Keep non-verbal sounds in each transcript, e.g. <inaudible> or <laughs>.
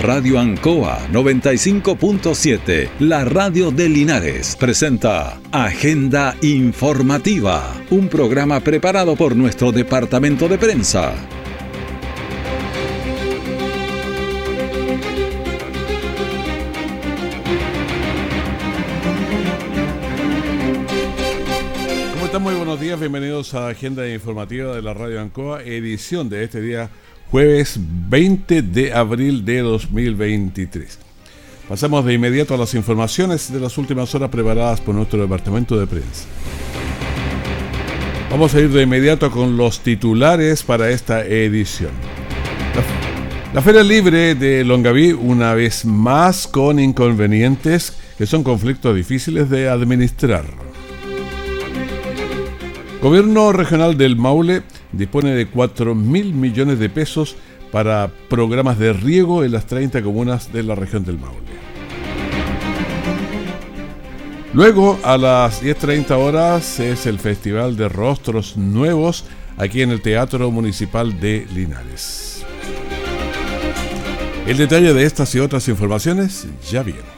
Radio Ancoa 95.7, la radio de Linares, presenta Agenda Informativa, un programa preparado por nuestro departamento de prensa. ¿Cómo están? Muy buenos días, bienvenidos a Agenda Informativa de la Radio Ancoa, edición de este día jueves 20 de abril de 2023. Pasamos de inmediato a las informaciones de las últimas horas preparadas por nuestro departamento de prensa. Vamos a ir de inmediato con los titulares para esta edición. La, Feria Libre de Longaví, una vez más con inconvenientes que son conflictos difíciles de administrar. Gobierno Regional del Maule dispone de 4 mil millones de pesos para programas de riego en las 30 comunas de la región del Maule. Luego, a las 10.30 horas, es el Festival de Rostros Nuevos aquí en el Teatro Municipal de Linares. El detalle de estas y otras informaciones ya viene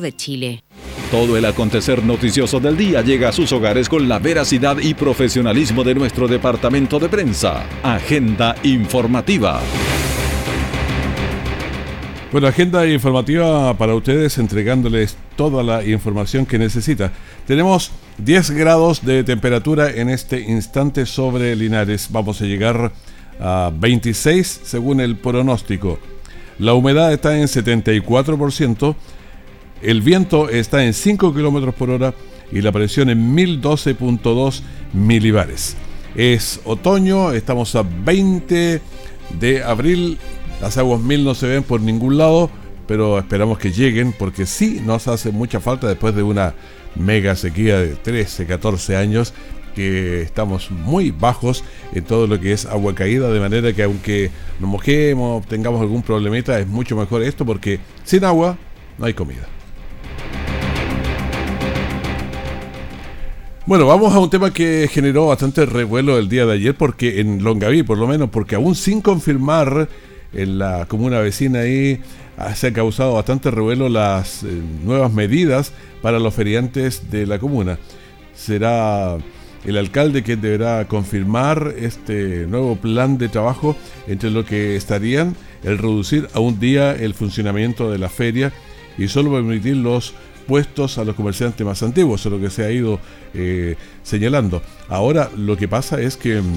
de Chile. Todo el acontecer noticioso del día llega a sus hogares con la veracidad y profesionalismo de nuestro departamento de prensa. Agenda informativa. Bueno, agenda informativa para ustedes entregándoles toda la información que necesita. Tenemos 10 grados de temperatura en este instante sobre Linares. Vamos a llegar a 26 según el pronóstico. La humedad está en 74%. El viento está en 5 km por hora y la presión en 1012.2 milibares. Es otoño, estamos a 20 de abril. Las aguas mil no se ven por ningún lado, pero esperamos que lleguen porque sí nos hace mucha falta después de una mega sequía de 13, 14 años que estamos muy bajos en todo lo que es agua caída, de manera que aunque nos mojemos, tengamos algún problemita, es mucho mejor esto porque sin agua no hay comida. Bueno, vamos a un tema que generó bastante revuelo el día de ayer, porque en Longaví, por lo menos, porque aún sin confirmar en la comuna vecina ahí ah, se ha causado bastante revuelo las eh, nuevas medidas para los feriantes de la comuna. Será el alcalde quien deberá confirmar este nuevo plan de trabajo entre lo que estarían el reducir a un día el funcionamiento de la feria y solo permitir los puestos a los comerciantes más antiguos, es lo que se ha ido eh, señalando. Ahora lo que pasa es que mm,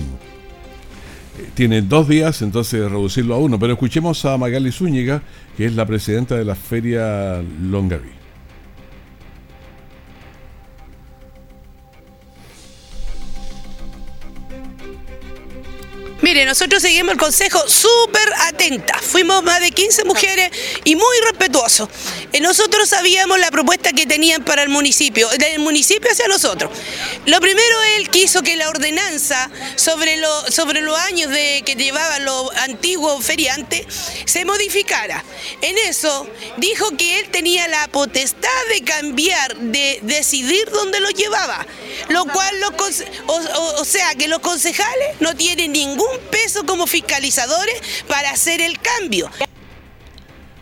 tienen dos días, entonces reducirlo a uno. Pero escuchemos a Magali Zúñiga, que es la presidenta de la Feria Longaví. Nosotros seguimos el consejo súper atenta. Fuimos más de 15 mujeres y muy respetuosos. Eh, nosotros sabíamos la propuesta que tenían para el municipio, del municipio hacia nosotros. Lo primero, él quiso que la ordenanza sobre, sobre los años de, que llevaban los antiguos feriantes se modificara. En eso dijo que él tenía la potestad de cambiar, de decidir dónde lo llevaba. Lo cual, o sea, que los concejales no tienen ningún peso como fiscalizadores para hacer el cambio.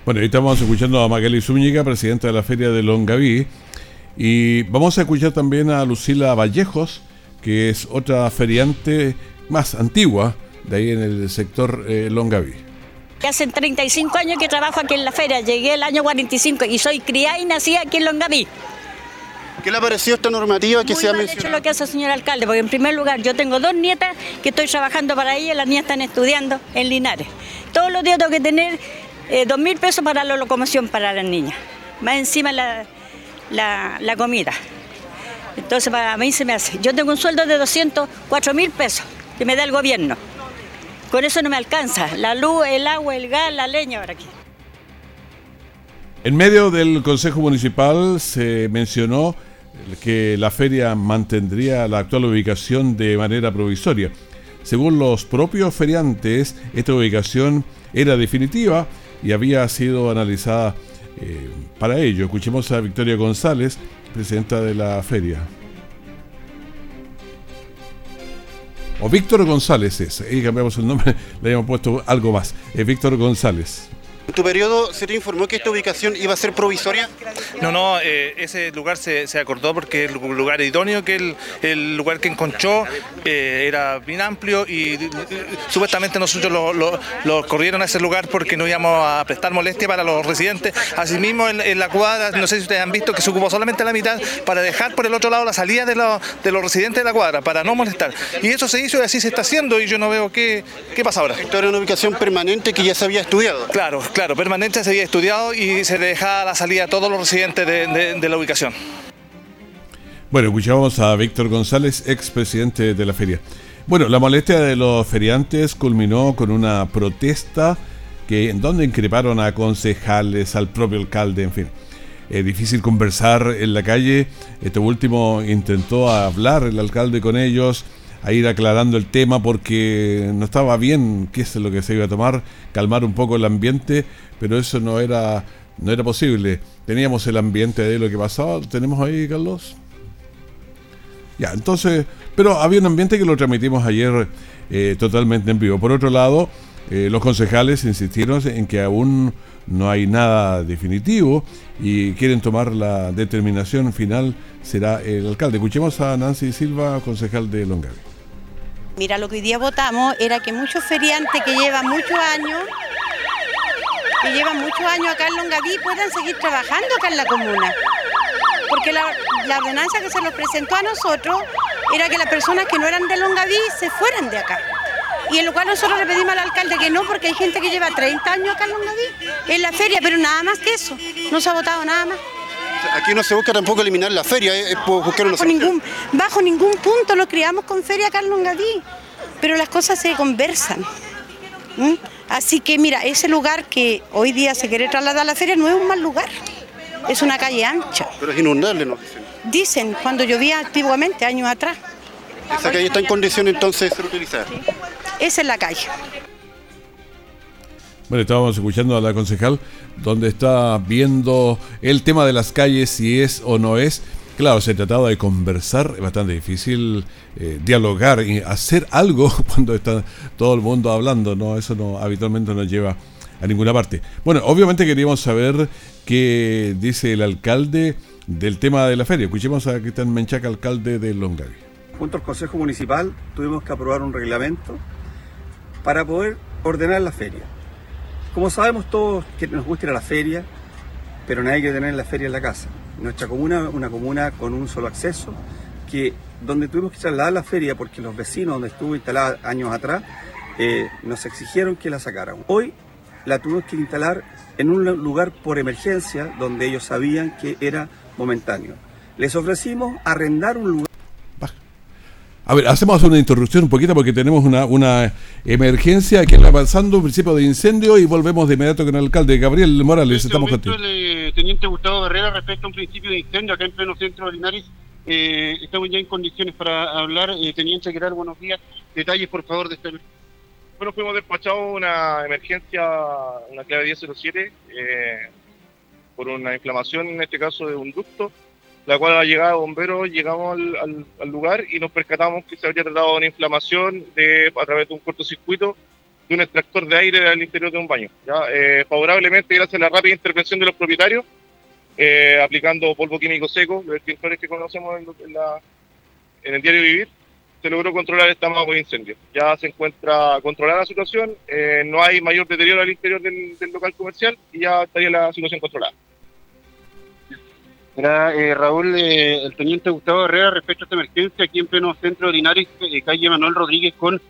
Bueno, ahí estamos escuchando a Magali Zúñiga, presidenta de la Feria de Longaví, y vamos a escuchar también a Lucila Vallejos, que es otra feriante más antigua de ahí en el sector eh, Longaví. Hace 35 años que trabajo aquí en la feria, llegué el año 45 y soy criada y nací aquí en Longaví. ¿Qué le ha parecido esta normativa que Muy se ha mal mencionado? hecho lo que hace el señor alcalde, porque en primer lugar yo tengo dos nietas que estoy trabajando para ellas, las niñas están estudiando en Linares. Todos los días tengo que tener eh, dos mil pesos para la locomoción para las niñas, más encima la, la, la comida. Entonces para mí se me hace. Yo tengo un sueldo de 204 mil pesos que me da el gobierno. Con eso no me alcanza. La luz, el agua, el gas, la leña ahora aquí. En medio del Consejo Municipal se mencionó que la feria mantendría la actual ubicación de manera provisoria. Según los propios feriantes, esta ubicación era definitiva y había sido analizada eh, para ello. Escuchemos a Victoria González, presidenta de la feria. O Víctor González es, ahí cambiamos el nombre, <laughs> le habíamos puesto algo más. Es Víctor González. ¿En tu periodo se te informó que esta ubicación iba a ser provisoria? No, no, eh, ese lugar se, acordó porque el lugar idóneo, que el, el lugar que encontró eh, era bien amplio y eh, supuestamente nosotros lo, corrieron a ese lugar porque no íbamos a prestar molestia para los residentes. Asimismo, en, la cuadra, no sé si ustedes han visto que se ocupó solamente la mitad para dejar por el otro lado la salida de, de los residentes de la cuadra, para no molestar. Y eso se hizo y así se está haciendo y yo no veo qué, qué pasa ahora. Esto era una ubicación permanente que ya se había estudiado. Claro, Claro, permanente se había estudiado y se dejaba la salida a todos los residentes de, la ubicación. Bueno, escuchamos a Víctor González, expresidente de la feria. Bueno, la molestia de los feriantes culminó con una protesta que en donde increparon a concejales, al propio alcalde, en fin. Difícil conversar en la calle. Este último intentó hablar el alcalde con ellos, a ir aclarando el tema porque no estaba bien qué es lo que se iba a tomar, calmar un poco el ambiente, pero eso no era, no era posible. Teníamos el ambiente de lo que pasaba, ¿tenemos ahí, Carlos? Ya, entonces, pero había un ambiente que lo transmitimos ayer eh, totalmente en vivo. Por otro lado, eh, los concejales insistieron en que aún no hay nada definitivo y quieren tomar la determinación final, será el alcalde. Escuchemos a Nancy Silva, concejal de Longaví. Mira, lo que hoy día votamos era que muchos feriantes que llevan muchos años, que llevan muchos años acá en Longaví, puedan seguir trabajando acá en la comuna. Porque la, ordenanza que se nos presentó a nosotros era que las personas que no eran de Longaví se fueran de acá. Y en lo cual nosotros le pedimos al alcalde que no, porque hay gente que lleva 30 años acá en Longaví, en la feria, pero nada más que eso. No se ha votado nada más. Aquí no se busca tampoco eliminar la feria, es buscar bajo, ningún, bajo ningún punto lo criamos con Feria Carlos Gadí, pero las cosas se conversan. Así que mira, ese lugar que hoy día se quiere trasladar a la feria no es un mal lugar, es una calle ancha. Pero es inundable, ¿no? Dicen, cuando llovía antiguamente, años atrás. ¿Esa calle está en condición entonces de ser utilizada? Es la calle. Bueno, estábamos escuchando a la concejal donde está viendo el tema de las calles, si es o no es. Claro, se trataba de conversar, es bastante difícil eh, dialogar y hacer algo <laughs> cuando está todo el mundo hablando, ¿no? Eso no habitualmente no lleva a ninguna parte. Bueno, obviamente queríamos saber qué dice el alcalde del tema de la feria. Escuchemos a Cristian Menchaca, alcalde de Longaví. Junto al Consejo Municipal tuvimos que aprobar un reglamento para poder ordenar la feria. Como sabemos todos que nos gusta ir a la feria, pero nadie quiere tener la feria en la casa. Nuestra comuna una comuna con un solo acceso, que donde tuvimos que trasladar la feria porque los vecinos donde estuvo instalada años atrás eh, nos exigieron que la sacaran. Hoy la tuvimos que instalar en un lugar por emergencia donde ellos sabían que era momentáneo. Les ofrecimos arrendar un lugar a ver, hacemos una interrupción un poquito porque tenemos una, una emergencia que está avanzando, un principio de incendio y volvemos de inmediato con el alcalde Gabriel Morales. Este estamos contigo. El teniente Gustavo Herrera respecto a un principio de incendio acá en pleno centro de Linares. Eh, estamos ya en condiciones para hablar. Eh, teniente Gerard, buenos días. Detalles, por favor, de este... Bueno, fuimos despachados una emergencia, una clave 1007, eh, por una inflamación, en este caso, de un ducto la cual ha llegado bomberos, llegamos al, lugar y nos percatamos que se había tratado de una inflamación de, a través de un cortocircuito de un extractor de aire al interior de un baño. ¿ya? Eh, favorablemente, gracias a la rápida intervención de los propietarios, eh, aplicando polvo químico seco, los extintores que conocemos en, el diario Vivir, se logró controlar esta mago de incendio. Ya se encuentra controlada la situación, eh, no hay mayor deterioro al interior del local comercial y ya estaría la situación controlada. Eh, Raúl, eh, el teniente Gustavo Herrera, respecto a esta emergencia aquí en pleno centro de Linares, eh, calle Manuel Rodríguez con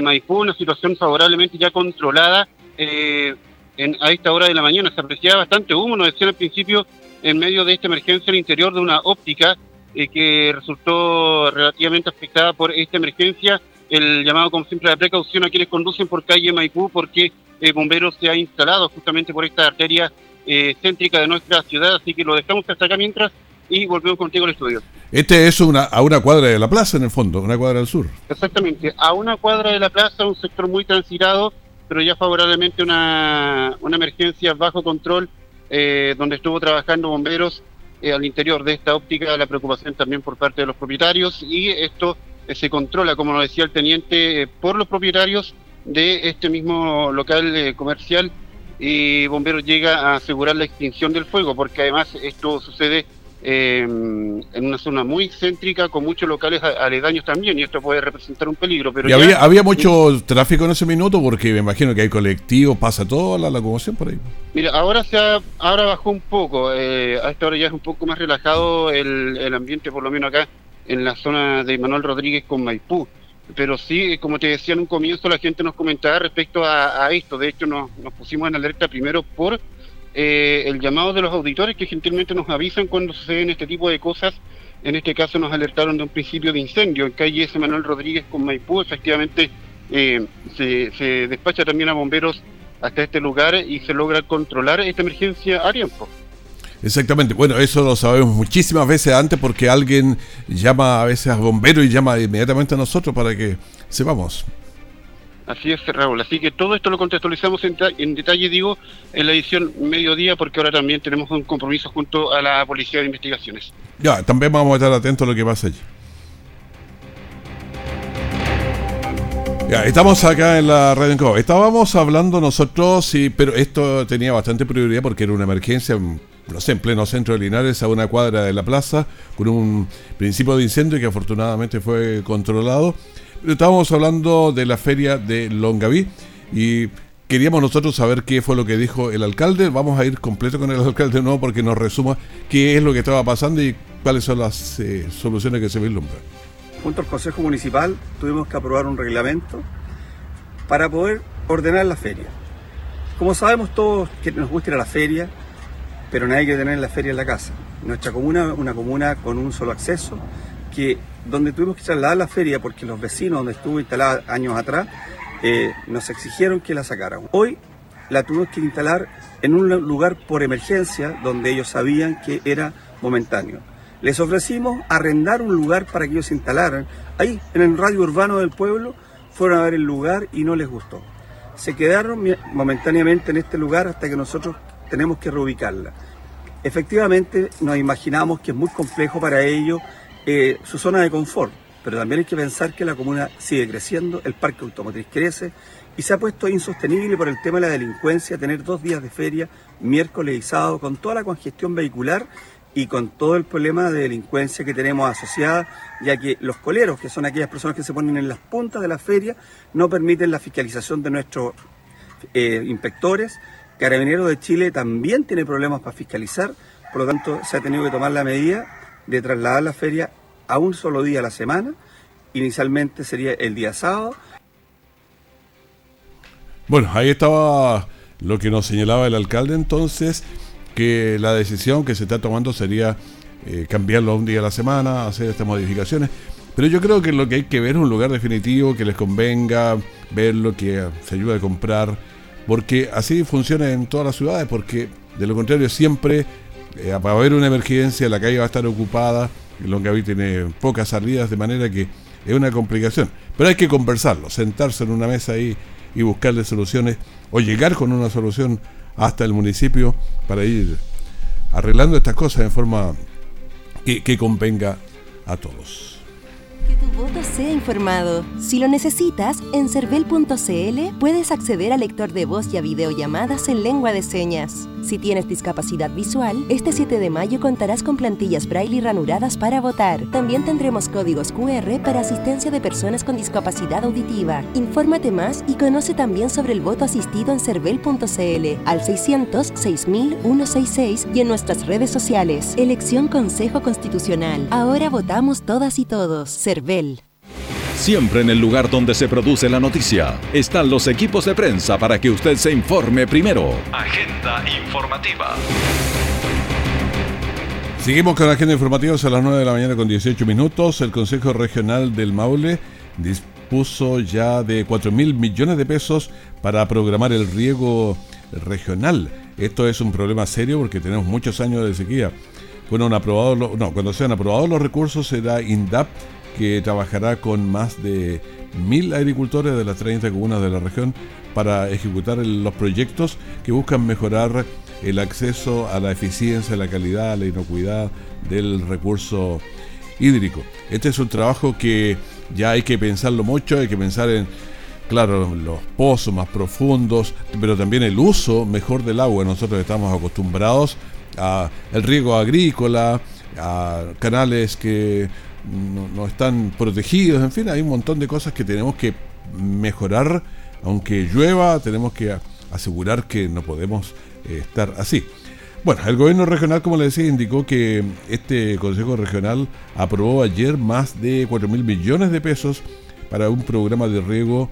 Maipú, una situación favorablemente ya controlada. En, a esta hora de la mañana se apreciaba bastante humo, nos decían al principio, en medio de esta emergencia, el interior de una óptica que resultó relativamente afectada por esta emergencia. El llamado, como siempre, la precaución a quienes conducen por calle Maipú, porque bomberos se ha instalado justamente por esta arteria eh, céntrica de nuestra ciudad, así que lo dejamos hasta acá mientras y volvemos contigo al estudio. Este es una, a una cuadra de la plaza, en el fondo, una cuadra al sur. Exactamente, a una cuadra de la plaza, un sector muy transitado, pero ya favorablemente una, una emergencia bajo control, eh, donde estuvo trabajando bomberos eh, al interior de esta óptica, la preocupación también por parte de los propietarios, y esto eh, se controla, como lo decía el teniente, por los propietarios de este mismo local comercial, y bomberos llega a asegurar la extinción del fuego, porque además esto sucede eh, en una zona muy céntrica con muchos locales aledaños también y esto puede representar un peligro. Pero ¿Y había, había mucho tráfico en ese minuto porque me imagino que hay colectivos, pasa toda la locomoción por ahí. Mira, ahora se ahora bajó un poco, eh, a esta hora ya es un poco más relajado el, el ambiente, por lo menos acá en la zona de Manuel Rodríguez con Maipú. Pero sí, como te decía en un comienzo, la gente nos comentaba respecto a, esto. De hecho, nos, pusimos en alerta primero por eh, el llamado de los auditores que gentilmente nos avisan cuando suceden este tipo de cosas. En este caso nos alertaron de un principio de incendio en calle S. Manuel Rodríguez con Maipú. Efectivamente eh, se, despacha también a bomberos hasta este lugar y se logra controlar esta emergencia a tiempo. Exactamente, bueno, eso lo sabemos muchísimas veces antes porque alguien llama a veces a bomberos y llama inmediatamente a nosotros para que sepamos. Así es, Raúl. Así que todo esto lo contextualizamos en, detalle, digo, en la edición mediodía, porque ahora también tenemos un compromiso junto a la Policía de Investigaciones. Ya, también vamos a estar atentos a lo que pasa allí. Ya, estamos acá en la red en Estábamos hablando nosotros, sí, pero esto tenía bastante prioridad porque era una emergencia, no sé, en pleno centro de Linares, a una cuadra de la plaza, con un principio de incendio que afortunadamente fue controlado. Estábamos hablando de la feria de Longaví y queríamos nosotros saber qué fue lo que dijo el alcalde. Vamos a ir completo con el <laughs> alcalde nuevo porque nos resuma qué es lo que estaba pasando y cuáles son las eh, soluciones que se vislumbran. Junto al Consejo Municipal tuvimos que aprobar un reglamento para poder ordenar la feria. Como sabemos todos que nos gusta ir a la feria, pero nadie quiere tener la feria en la casa. Nuestra comuna es una comuna con un solo acceso, que donde tuvimos que trasladar la feria porque los vecinos donde estuvo instalada años atrás eh, nos exigieron que la sacaran. Hoy la tuvimos que instalar en un lugar por emergencia donde ellos sabían que era momentáneo. Les ofrecimos arrendar un lugar para que ellos se instalaran. Ahí, en el radio urbano del pueblo, fueron a ver el lugar y no les gustó. Se quedaron momentáneamente en este lugar hasta que nosotros tenemos que reubicarla. Efectivamente, nos imaginamos que es muy complejo para ellos eh, su zona de confort, pero también hay que pensar que la comuna sigue creciendo, el parque automotriz crece y se ha puesto insostenible por el tema de la delincuencia tener dos días de feria, miércoles y sábado, con toda la congestión vehicular y con todo el problema de delincuencia que tenemos asociada, ya que los coleros, que son aquellas personas que se ponen en las puntas de la feria, no permiten la fiscalización de nuestros eh, inspectores. Carabineros de Chile también tiene problemas para fiscalizar, por lo tanto se ha tenido que tomar la medida de trasladar la feria a un solo día a la semana. Inicialmente sería el día sábado. Bueno, ahí estaba lo que nos señalaba el alcalde entonces, que la decisión que se está tomando sería eh, cambiarlo a un día a la semana, hacer estas modificaciones. Pero yo creo que lo que hay que ver es un lugar definitivo que les convenga, ver lo que se ayuda a comprar, porque así funciona en todas las ciudades, porque de lo contrario siempre eh, para haber una emergencia, la calle va a estar ocupada, Longaví tiene pocas salidas, de manera que es una complicación. Pero hay que conversarlo, sentarse en una mesa ahí y buscarle soluciones o llegar con una solución hasta el municipio para ir arreglando estas cosas de forma que, que convenga a todos. Que sea informado. Si lo necesitas, en cervel.cl puedes acceder al lector de voz y a videollamadas en lengua de señas. Si tienes discapacidad visual, este 7 de mayo contarás con plantillas braille ranuradas para votar. También tendremos códigos QR para asistencia de personas con discapacidad auditiva. Infórmate más y conoce también sobre el voto asistido en cervel.cl al 600 6166 y en nuestras redes sociales. Elección Consejo Constitucional. Ahora votamos todas y todos. Siempre en el lugar donde se produce la noticia están los equipos de prensa para que usted se informe primero. Agenda informativa. Seguimos con la agenda informativa a las 9 de la mañana con 18 minutos. El Consejo Regional del Maule dispuso ya de 4 mil millones de pesos para programar el riego regional Esto es un problema serio porque tenemos muchos años de sequía. Bueno, aprobados no, cuando sean aprobados los recursos será INDAP que trabajará con más de mil agricultores de las 30 comunas de la región para ejecutar los proyectos que buscan mejorar el acceso a la eficiencia, la calidad, la inocuidad del recurso hídrico. Este es un trabajo que ya hay que pensarlo mucho, hay que pensar en, claro, los pozos más profundos, pero también el uso mejor del agua. Nosotros estamos acostumbrados a el riego agrícola, a canales que no, están protegidos, en fin, hay un montón de cosas que tenemos que mejorar, aunque llueva, tenemos que asegurar que no podemos eh, estar así. Bueno, el gobierno regional, como le decía, indicó que este Consejo Regional aprobó ayer más de 4 mil millones de pesos para un programa de riego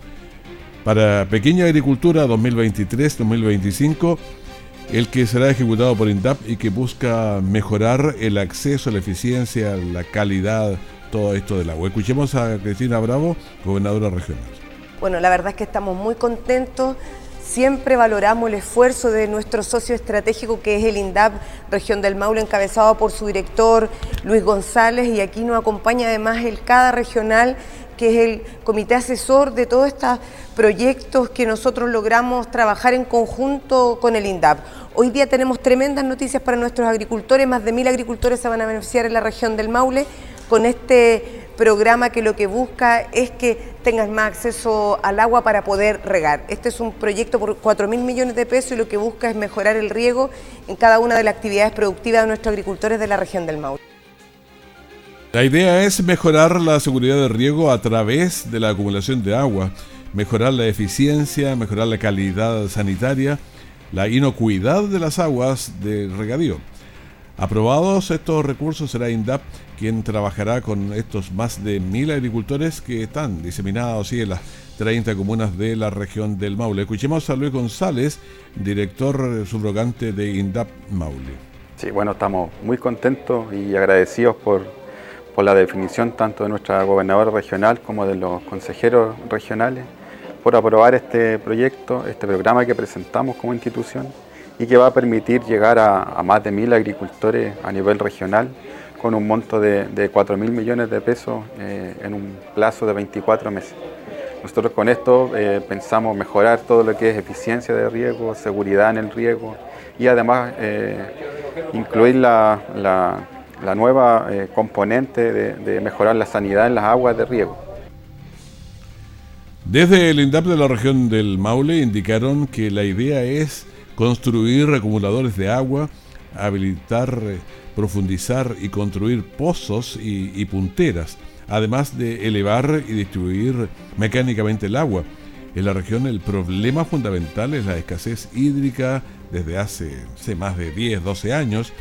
para pequeña agricultura 2023-2025, el que será ejecutado por INDAP y que busca mejorar el acceso, la eficiencia, la calidad, todo esto del agua. Escuchemos a Cristina Bravo, gobernadora regional. Bueno, la verdad es que estamos muy contentos Siempre valoramos el esfuerzo de nuestro socio estratégico que es el INDAP Región del Maule, encabezado por su director Luis González, y aquí nos acompaña además el CADA regional, que es el comité asesor de todos estos proyectos que nosotros logramos trabajar en conjunto con el INDAP. Hoy día tenemos tremendas noticias para nuestros agricultores, más de mil agricultores se van a beneficiar en la región del Maule con este programa que lo que busca es que tengas más acceso al agua para poder regar. Este es un proyecto por 4 mil millones de pesos y lo que busca es mejorar el riego en cada una de las actividades productivas de nuestros agricultores de la región del Maule. La idea es mejorar la seguridad de riego a través de la acumulación de agua, mejorar la eficiencia, mejorar la calidad sanitaria, la inocuidad de las aguas de regadío. Aprobados estos recursos será INDAP quien trabajará con estos más de mil agricultores que están diseminados en las 30 comunas de la región del Maule. Escuchemos a Luis González, director subrogante de INDAP Maule. Sí, bueno, estamos muy contentos y agradecidos por, por la definición tanto de nuestra gobernadora regional como de los consejeros regionales por aprobar este proyecto, este programa que presentamos como institución y que va a permitir llegar a, más de mil agricultores a nivel regional con un monto de, de 4 mil millones de pesos eh, en un plazo de 24 meses. Nosotros con esto eh, pensamos mejorar todo lo que es eficiencia de riego, seguridad en el riego y además eh, incluir la, nueva componente de, de mejorar la sanidad en las aguas de riego. Desde el INDAP de la región del Maule indicaron que la idea es construir acumuladores de agua, habilitar, eh, profundizar y construir pozos y, punteras, además de elevar y distribuir mecánicamente el agua. En la región el problema fundamental es la escasez hídrica desde hace, más de 10, 12 años,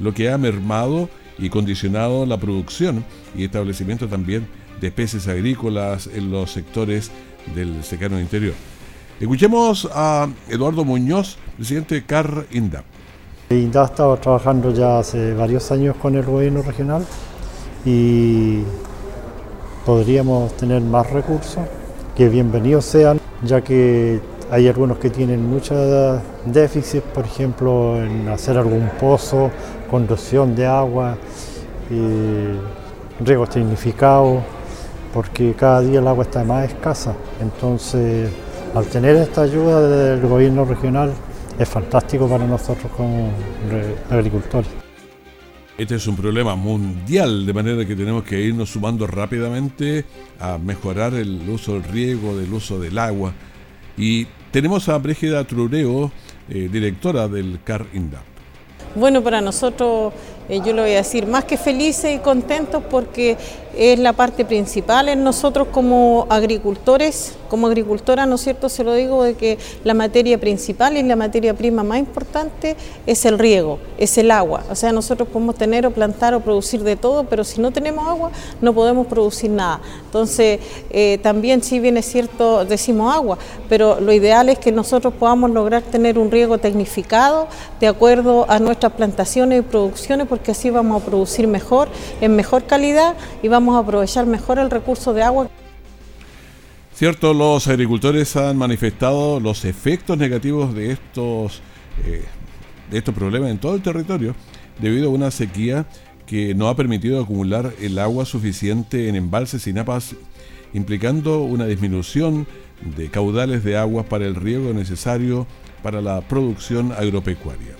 lo que ha mermado y condicionado la producción y establecimiento también de especies agrícolas en los sectores del secano interior. Escuchemos a Eduardo Muñoz, presidente de CAR INDAP. INDAP ha estado trabajando ya hace varios años con el gobierno regional y podríamos tener más recursos, que bienvenidos sean, ya que hay algunos que tienen muchos déficits, por ejemplo, en hacer algún pozo, conducción de agua, riego significado, porque cada día el agua está más escasa. Entonces, al tener esta ayuda del gobierno regional es fantástico para nosotros como agricultores. Este es un problema mundial, de manera que tenemos que irnos sumando rápidamente a mejorar el uso del riego, del uso del agua. Y tenemos a Brígida Trureo, eh, directora del CAR INDAP. Bueno, para nosotros eh, yo le voy a decir, más que felices y contentos porque es la parte principal en nosotros como agricultores, como agricultora, ¿no es cierto? Se lo digo de que la materia principal y la materia prima más importante es el riego, es el agua. O sea, nosotros podemos tener o plantar o producir de todo, pero si no tenemos agua no podemos producir nada. Entonces, eh, también si bien es cierto, decimos agua, pero lo ideal es que nosotros podamos lograr tener un riego tecnificado de acuerdo a nuestras plantaciones y producciones, que así vamos a producir mejor, en mejor calidad y vamos a aprovechar mejor el recurso de agua. Cierto, los agricultores han manifestado los efectos negativos de estos eh, de estos problemas en todo el territorio debido a una sequía que no ha permitido acumular el agua suficiente en embalses y napas, implicando una disminución de caudales de agua para el riego necesario para la producción agropecuaria.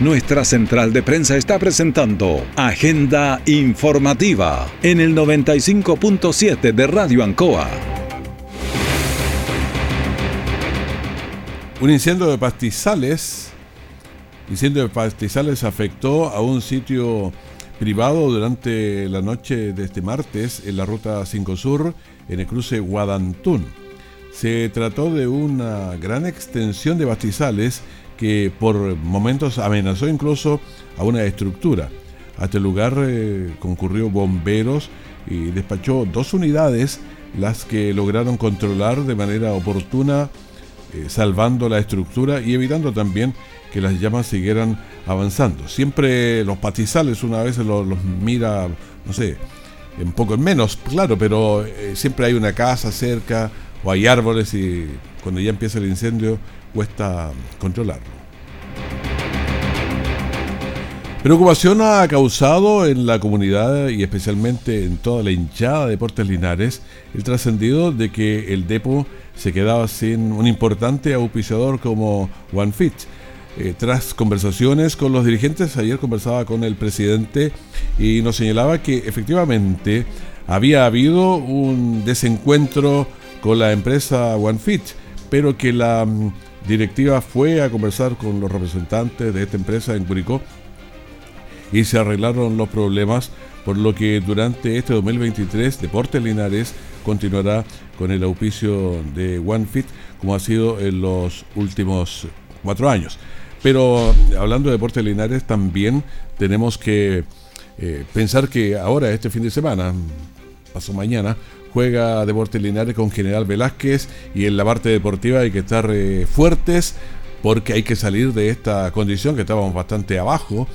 Nuestra central de prensa está presentando Agenda Informativa en el 95.7 de Radio Ancoa. Un incendio de pastizales, incendio de pastizales afectó a un sitio privado durante la noche de este martes en la ruta 5 Sur en el cruce Guadantún. Se trató de una gran extensión de pastizales que por momentos amenazó incluso a una estructura. A este lugar eh, concurrió bomberos y despachó dos unidades, las que lograron controlar de manera oportuna, eh, salvando la estructura y evitando también que las llamas siguieran avanzando. Siempre los patizales una vez los, mira, no sé, un poco en menos, claro, pero eh, siempre hay una casa cerca o hay árboles y cuando ya empieza el incendio cuesta controlarlo. Preocupación ha causado en la comunidad y especialmente en toda la hinchada de Deportes Linares el trascendido de que el Depo se quedaba sin un importante auspiciador como OneFit. Eh, tras conversaciones con los dirigentes, ayer conversaba con el presidente y nos señalaba que efectivamente había habido un desencuentro con la empresa OneFit, pero que la mm, directiva fue a conversar con los representantes de esta empresa en Curicó y se arreglaron los problemas, por lo que durante este 2023 Deportes Linares continuará con el auspicio de OneFit como ha sido en los últimos cuatro años. Pero hablando de Deportes Linares también tenemos que eh, pensar que ahora, este fin de semana, pasó mañana, juega Deportes Linares con General Velázquez y en la parte deportiva hay que estar eh, fuertes porque hay que salir de esta condición que estábamos bastante abajo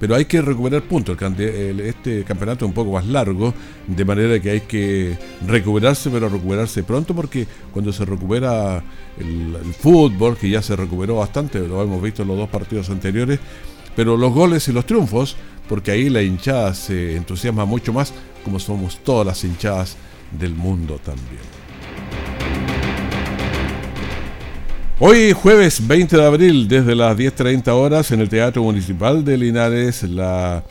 pero hay que recuperar puntos. este campeonato es un poco más largo, de manera que hay que recuperarse, pero recuperarse pronto, porque cuando se recupera el, fútbol, que ya se recuperó bastante, lo hemos visto en los dos partidos anteriores, pero los goles y los triunfos, porque ahí la hinchada se entusiasma mucho más, como somos todas las hinchadas del mundo también. Hoy jueves 20 de abril desde las 10.30 horas en el Teatro Municipal de Linares la,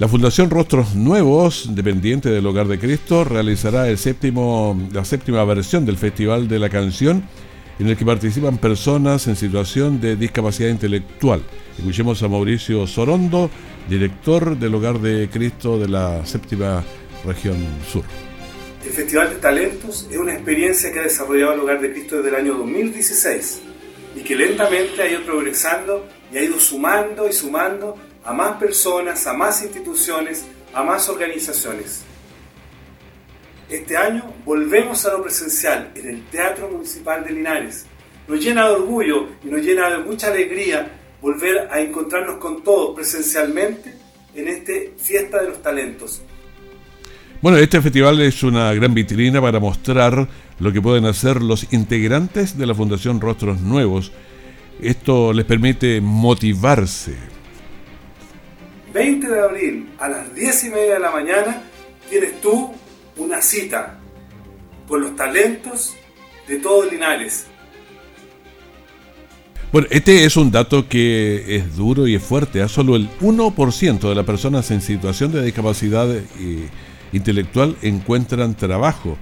la Fundación Rostros Nuevos, dependiente del Hogar de Cristo, realizará el séptimo, la séptima versión del Festival de la Canción en el que participan personas en situación de discapacidad intelectual. Escuchemos a Mauricio Sorondo, director del Hogar de Cristo de la séptima región sur. El Festival de Talentos es una experiencia que ha desarrollado el Hogar de Cristo desde el año 2016 y que lentamente ha ido progresando y ha ido sumando y sumando a más personas, a más instituciones, a más organizaciones. Este año volvemos a lo presencial en el Teatro Municipal de Linares. Nos llena de orgullo y nos llena de mucha alegría volver a encontrarnos con todos presencialmente en este Fiesta de los Talentos, bueno, este festival es una gran vitrina para mostrar lo que pueden hacer los integrantes de la Fundación Rostros Nuevos. Esto les permite motivarse. 20 de abril a las 10 y media de la mañana tienes tú una cita con los talentos de todo Linares. Bueno, este es un dato que es duro y es fuerte. A solo el 1% de las personas en situación de discapacidad y intelectual encuentran trabajo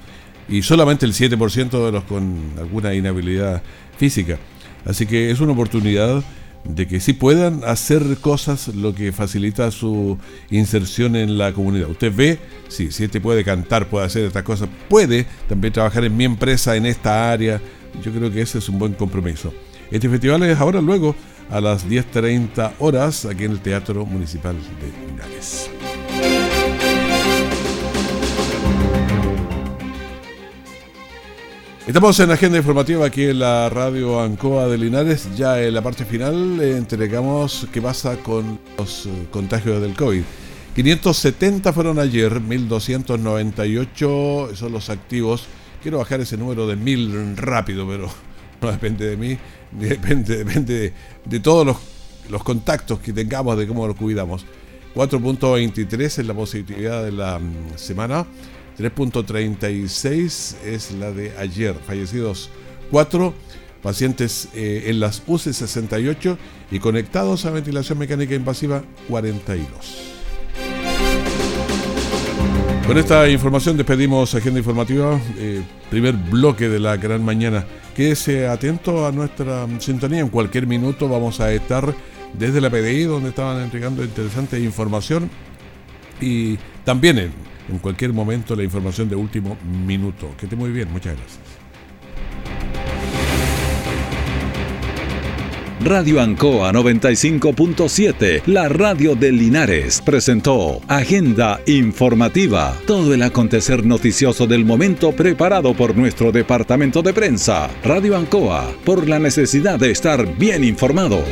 y solamente el 7% de los con alguna inhabilidad física. Así que es una oportunidad de que sí puedan hacer cosas lo que facilita su inserción en la comunidad. Usted ve, sí, si este puede cantar, puede hacer estas cosas, puede también trabajar en mi empresa en esta área. Yo creo que ese es un buen compromiso. Este festival es ahora luego a las 10.30 horas aquí en el Teatro Municipal de Linares. Estamos en la agenda informativa aquí en la radio Ancoa de Linares. Ya en la parte final entregamos qué pasa con los eh, contagios del COVID. 570 fueron ayer, 1298 son los activos. Quiero bajar ese número de 1000 rápido, pero <laughs> no depende de mí, depende, depende de, todos los, los, contactos que tengamos, de cómo los cuidamos. 4.23 es la positividad de la mm, semana. 3.36 es la de ayer. Fallecidos 4 pacientes eh, en las UCI 68 y conectados a ventilación mecánica invasiva 42. Con esta información despedimos Agenda Informativa, eh, primer bloque de la gran mañana. Quédese atento a nuestra sintonía. En cualquier minuto vamos a estar desde la PDI, donde estaban entregando interesante información. Y también en en cualquier momento la información de último minuto. Que esté muy bien, muchas gracias. Radio Ancoa 95.7, la radio de Linares, presentó Agenda Informativa, todo el acontecer noticioso del momento preparado por nuestro departamento de prensa. Radio Ancoa, por la necesidad de estar bien informado.